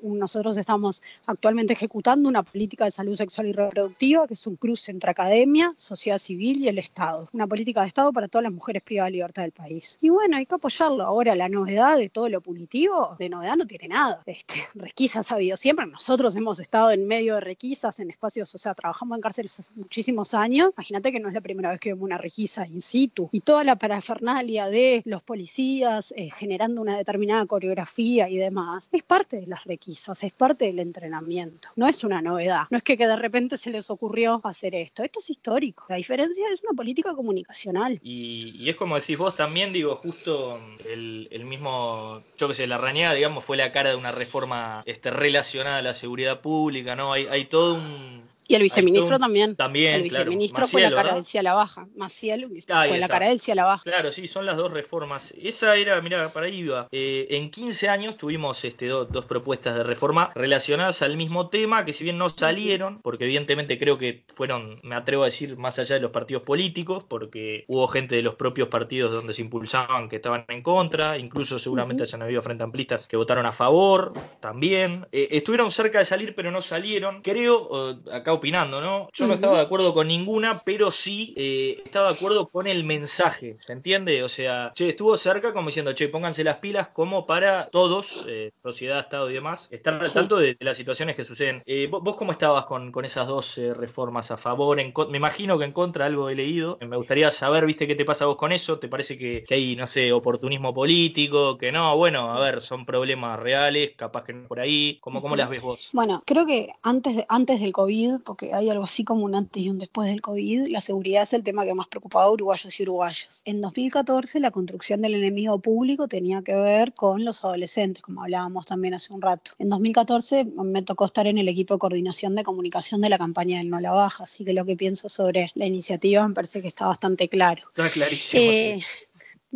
nosotros estamos actualmente ejecutando una política de salud sexual y reproductiva que es un cruce entre academia, sociedad civil y el Estado. Una política de Estado para todas las mujeres privadas de libertad del país. Y bueno, hay que apoyarlo. Ahora, la novedad de todo lo punitivo, de novedad no tiene nada. Este, requisas ha habido siempre. Nosotros hemos estado en medio de requisas, en espacios, o sea, trabajamos en cárceles hace muchísimos años. Imagínate que no es la primera vez que vemos una requisa situ. Y toda la parafernalia de los policías eh, generando una determinada coreografía y demás, es parte de las requisas, es parte del entrenamiento. No es una novedad. No es que, de repente se les ocurrió hacer esto. Esto es histórico. La diferencia es una política comunicacional. Y, es como decís vos también, digo, justo el, el mismo, yo que sé, la rañada, digamos, fue la cara de una reforma este, relacionada a la seguridad pública, ¿no? Hay, hay todo un y el viceministro también. También, El viceministro fue la carencia a la baja. Maciel fue la carencia a la baja. Claro, sí, son las dos reformas. Esa era, mira, para ahí iba. Eh, en 15 años tuvimos este, dos propuestas de reforma relacionadas al mismo tema, que si bien no salieron, porque evidentemente creo que fueron, me atrevo a decir, más allá de los partidos políticos, porque hubo gente de los propios partidos donde se impulsaban que estaban en contra, incluso seguramente hayan habido frente amplistas que votaron a favor también. Eh, estuvieron cerca de salir, pero no salieron. Creo, acá opinando, ¿no? Yo no estaba de acuerdo con ninguna, pero sí eh, estaba de acuerdo con el mensaje, ¿se entiende? O sea, che, estuvo cerca como diciendo, che, pónganse las pilas como para todos, eh, sociedad, Estado y demás, estar al tanto de, las situaciones que suceden. Eh, ¿vos, cómo estabas con, con esas dos reformas a favor? En, me imagino que en contra algo he leído. Me gustaría saber, viste, qué te pasa a vos con eso. ¿Te parece que, que hay, no sé, oportunismo político? Que no, bueno, a ver, son problemas reales, capaz que no por ahí. ¿Cómo, cómo las ves vos? Bueno, creo que antes, antes del COVID, porque hay algo así como un antes y un después del COVID, la seguridad es el tema que más preocupaba a uruguayos y uruguayas. En 2014 la construcción del enemigo público tenía que ver con los adolescentes, como hablábamos también hace un rato. En 2014 me tocó estar en el equipo de coordinación de comunicación de la campaña del No la Baja, así que lo que pienso sobre la iniciativa me parece que está bastante claro. Está clarísimo. Eh,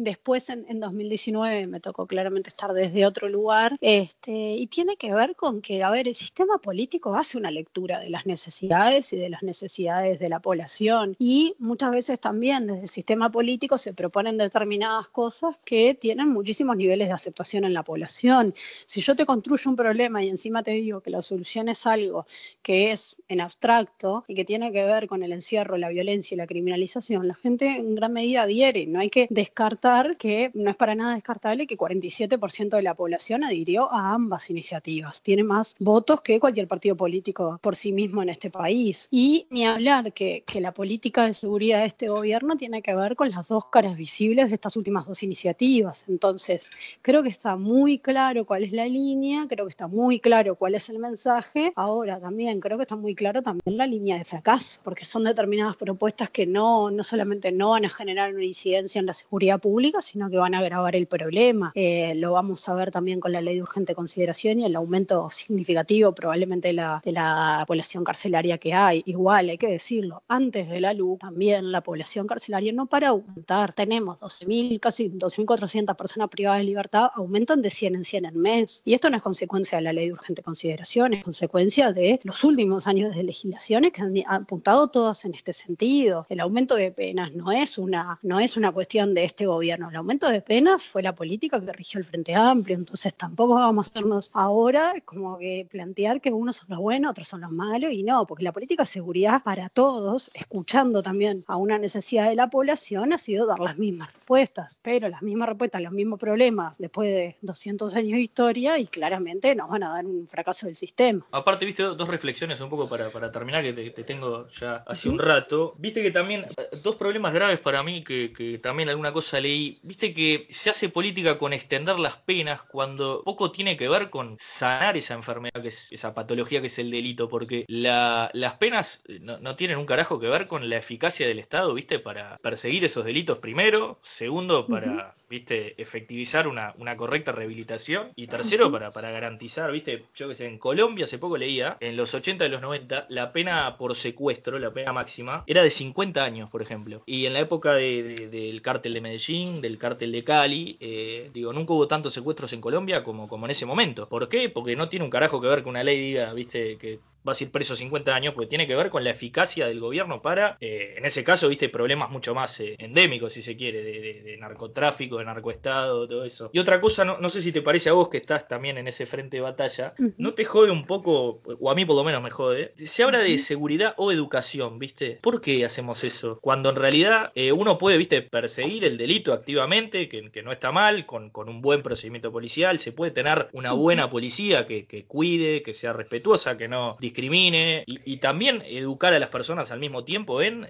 Después, en, 2019, me tocó claramente estar desde otro lugar. Este, y tiene que ver con que, a ver, el sistema político hace una lectura de las necesidades y de las necesidades de la población. Y muchas veces también desde el sistema político se proponen determinadas cosas que tienen muchísimos niveles de aceptación en la población. Si yo te construyo un problema y encima te digo que la solución es algo que es en abstracto y que tiene que ver con el encierro, la violencia y la criminalización, la gente en gran medida adhiere. No hay que descartar que no es para nada descartable que 47% de la población adhirió a ambas iniciativas. Tiene más votos que cualquier partido político por sí mismo en este país. Y ni hablar que, que la política de seguridad de este gobierno tiene que ver con las dos caras visibles de estas últimas dos iniciativas. Entonces, creo que está muy claro cuál es la línea, creo que está muy claro cuál es el mensaje. Ahora también creo que está muy claro también la línea de fracaso, porque son determinadas propuestas que no, no solamente no van a generar una incidencia en la seguridad pública, sino que van a agravar el problema. Eh, lo vamos a ver también con la ley de urgente consideración y el aumento significativo probablemente de la, de la población carcelaria que hay. Igual, hay que decirlo, antes de la luz también la población carcelaria no para aumentar. Tenemos 12.000, casi 12.400 personas privadas de libertad, aumentan de 100 en 100 en mes. Y esto no es consecuencia de la ley de urgente consideración, es consecuencia de los últimos años de legislaciones que han apuntado todas en este sentido. El aumento de penas no es una, no es una cuestión de este gobierno el aumento de penas fue la política que rigió el Frente Amplio, entonces tampoco vamos a hacernos ahora como que plantear que unos son los buenos, otros son los malos, y no, porque la política de seguridad para todos, escuchando también a una necesidad de la población, ha sido dar las mismas respuestas, pero las mismas respuestas, los mismos problemas después de 200 años de historia y claramente nos van a dar un fracaso del sistema. Aparte, viste dos reflexiones un poco para, para terminar, que te, tengo ya hace un rato. Viste que también, eh, dos problemas graves para mí, que, que también alguna cosa leí viste que se hace política con extender las penas cuando poco tiene que ver con sanar esa enfermedad, que es esa patología que es el delito, porque las penas no, tienen un carajo que ver con la eficacia del Estado, viste, para perseguir esos delitos primero, segundo, para, viste, efectivizar una, correcta rehabilitación, y tercero, para, para garantizar, viste, yo que sé, en Colombia hace poco leía, en los 80 y los 90, la pena por secuestro, la pena máxima, era de 50 años, por ejemplo, y en la época del cártel de Medellín, del cártel de Cali. Eh, digo, nunca hubo tantos secuestros en Colombia como, como en ese momento. ¿Por qué? Porque no tiene un carajo que ver que una ley diga, viste, que vas a ir preso 50 años, porque tiene que ver con la eficacia del gobierno para, eh, en ese caso, viste, problemas mucho más eh, endémicos, si se quiere, de, narcotráfico, de narcoestado, todo eso. Y otra cosa, no, sé si te parece a vos que estás también en ese frente de batalla, ¿no te jode un poco, o a mí por lo menos me jode, se habla de seguridad o educación, viste? ¿Por qué hacemos eso? Cuando en realidad eh, uno puede, viste, perseguir el delito activamente, que, no está mal, con, un buen procedimiento policial, se puede tener una buena policía que, que cuide, que sea respetuosa, que no discrimine y, también educar a las personas al mismo tiempo en,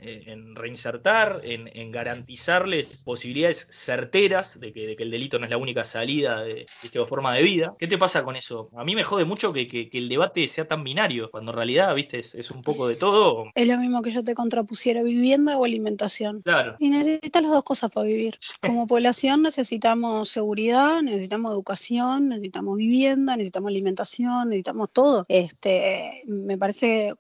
reinsertar, en, garantizarles posibilidades certeras de que, el delito no es la única salida de, esta forma de vida. ¿Qué te pasa con eso? A mí me jode mucho que, el debate sea tan binario, cuando en realidad, viste, es, un poco de todo. Es lo mismo que yo te contrapusiera vivienda o alimentación. Claro. Y necesitas las dos cosas para vivir. Como población necesitamos seguridad, necesitamos educación, necesitamos vivienda, necesitamos alimentación, necesitamos todo. Este, me parece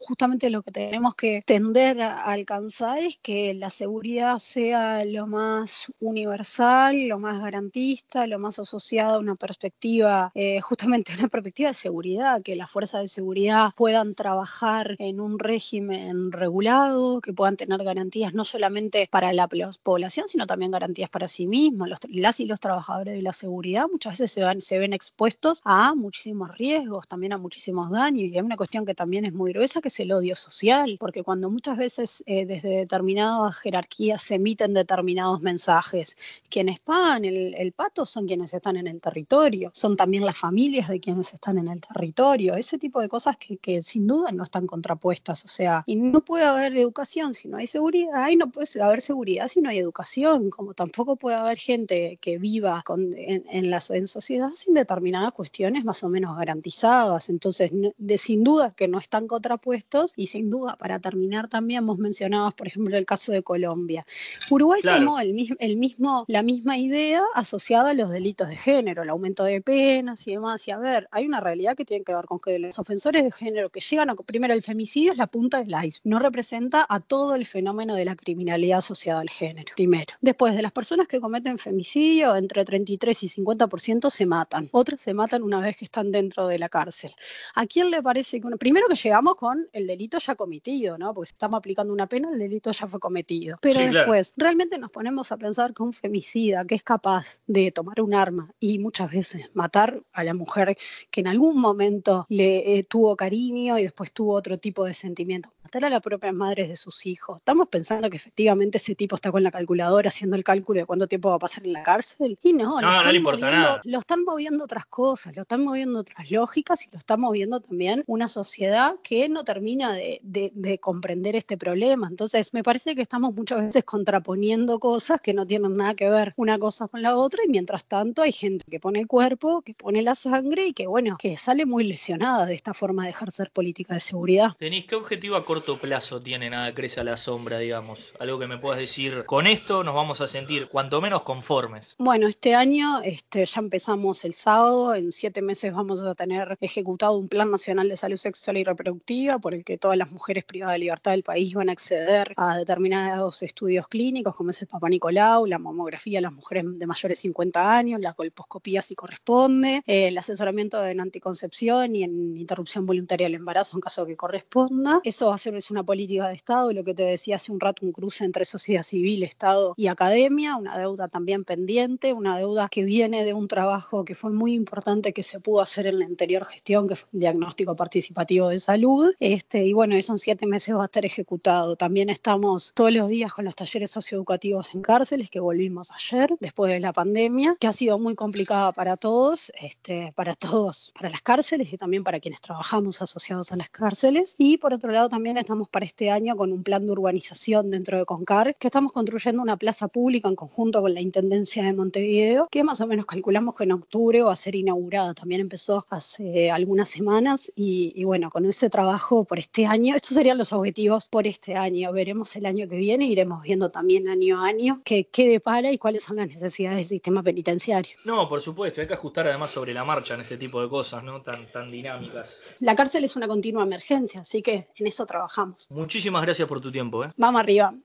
justamente lo que tenemos que tender a alcanzar es que la seguridad sea lo más universal, lo más garantista, lo más asociado a una perspectiva, eh, justamente una perspectiva de seguridad, que las fuerzas de seguridad puedan trabajar en un régimen regulado, que puedan tener garantías no solamente para la población, sino también garantías para sí mismos. Los, las y los trabajadores de la seguridad muchas veces se, van, se ven expuestos a muchísimos riesgos, también a muchísimos daños y hay una cuestión que también es muy gruesa, que es el odio social, porque cuando muchas veces eh, desde determinadas jerarquías se emiten determinados mensajes, quienes pagan el, pato son quienes están en el territorio, son también las familias de quienes están en el territorio, ese tipo de cosas que, sin duda no están contrapuestas, o sea, y no puede haber educación si no hay seguridad, y no puede haber seguridad si no hay educación, como tampoco puede haber gente que viva con, en, en, la, en sociedad sin determinadas cuestiones más o menos garantizadas, entonces de sin duda que no están contrapuestos y sin duda, para terminar también, vos mencionabas, por ejemplo, el caso de Colombia. Uruguay tomó el, el mismo, la misma idea asociada a los delitos de género, el aumento de penas y demás. Y a ver, hay una realidad que tiene que ver con que los ofensores de género que llegan a, primero, el femicidio es la punta del iceberg, no representa a todo el fenómeno de la criminalidad asociada al género, primero. Después, de las personas que cometen femicidio, entre 33 y 50% se matan, otras se matan una vez que están dentro de la cárcel. ¿A quién le parece que, primero que llegamos con el delito ya cometido, ¿no? Porque si estamos aplicando una pena, el delito ya fue cometido. Pero después, realmente nos ponemos a pensar que un femicida que es capaz de tomar un arma y muchas veces matar a la mujer que en algún momento le eh, tuvo cariño y después tuvo otro tipo de sentimiento, matar a las propias madres de sus hijos. Estamos pensando que efectivamente ese tipo está con la calculadora haciendo el cálculo de cuánto tiempo va a pasar en la cárcel. Y no, no, le importa nada. Lo están moviendo otras cosas, lo están moviendo otras lógicas y lo están moviendo también una sociedad que no termina de, comprender este problema. Entonces, me parece que estamos muchas veces contraponiendo cosas que no tienen nada que ver una cosa con la otra y mientras tanto hay gente que pone el cuerpo, que pone la sangre y que, bueno, que sale muy lesionada de esta forma de ejercer política de seguridad. Denis, ¿qué objetivo a corto plazo tiene Nada Crece a la Sombra, digamos? Algo que me puedas decir, con esto nos vamos a sentir cuanto menos conformes. Bueno, este año este, ya empezamos el sábado, en siete meses vamos a tener ejecutado un Plan Nacional de Salud Sexual y Reproductiva por el que todas las mujeres privadas de libertad del país van a acceder a determinados estudios clínicos, como es el Papa Nicolau, la mamografía a las mujeres de mayores de 50 años, la colposcopía si corresponde, eh, el asesoramiento en anticoncepción y en interrupción voluntaria del embarazo en caso que corresponda. Eso va a ser una política de Estado, lo que te decía hace un rato, un cruce entre sociedad civil, Estado y academia, una deuda también pendiente, una deuda que viene de un trabajo que fue muy importante que se pudo hacer en la anterior gestión, que fue el diagnóstico participativo de salud. Este, y bueno, eso en siete meses va a estar ejecutado. También estamos todos los días con los talleres socioeducativos en cárceles que volvimos ayer, después de la pandemia, que ha sido muy complicada para todos, este, para todos, para las cárceles y también para quienes trabajamos asociados a las cárceles. Y por otro lado, también estamos para este año con un plan de urbanización dentro de CONCAR, que estamos construyendo una plaza pública en conjunto con la Intendencia de Montevideo, que más o menos calculamos que en octubre va a ser inaugurada. También empezó hace algunas semanas y, y bueno, con ese trabajo por este año, estos serían los objetivos por este año. Veremos el año que viene, iremos viendo también año a año qué, qué depara y cuáles son las necesidades del sistema penitenciario. No, por supuesto, hay que ajustar además sobre la marcha en este tipo de cosas, ¿no? Tan, tan dinámicas. La cárcel es una continua emergencia, así que en eso trabajamos. Muchísimas gracias por tu tiempo. ¿eh? Vamos arriba.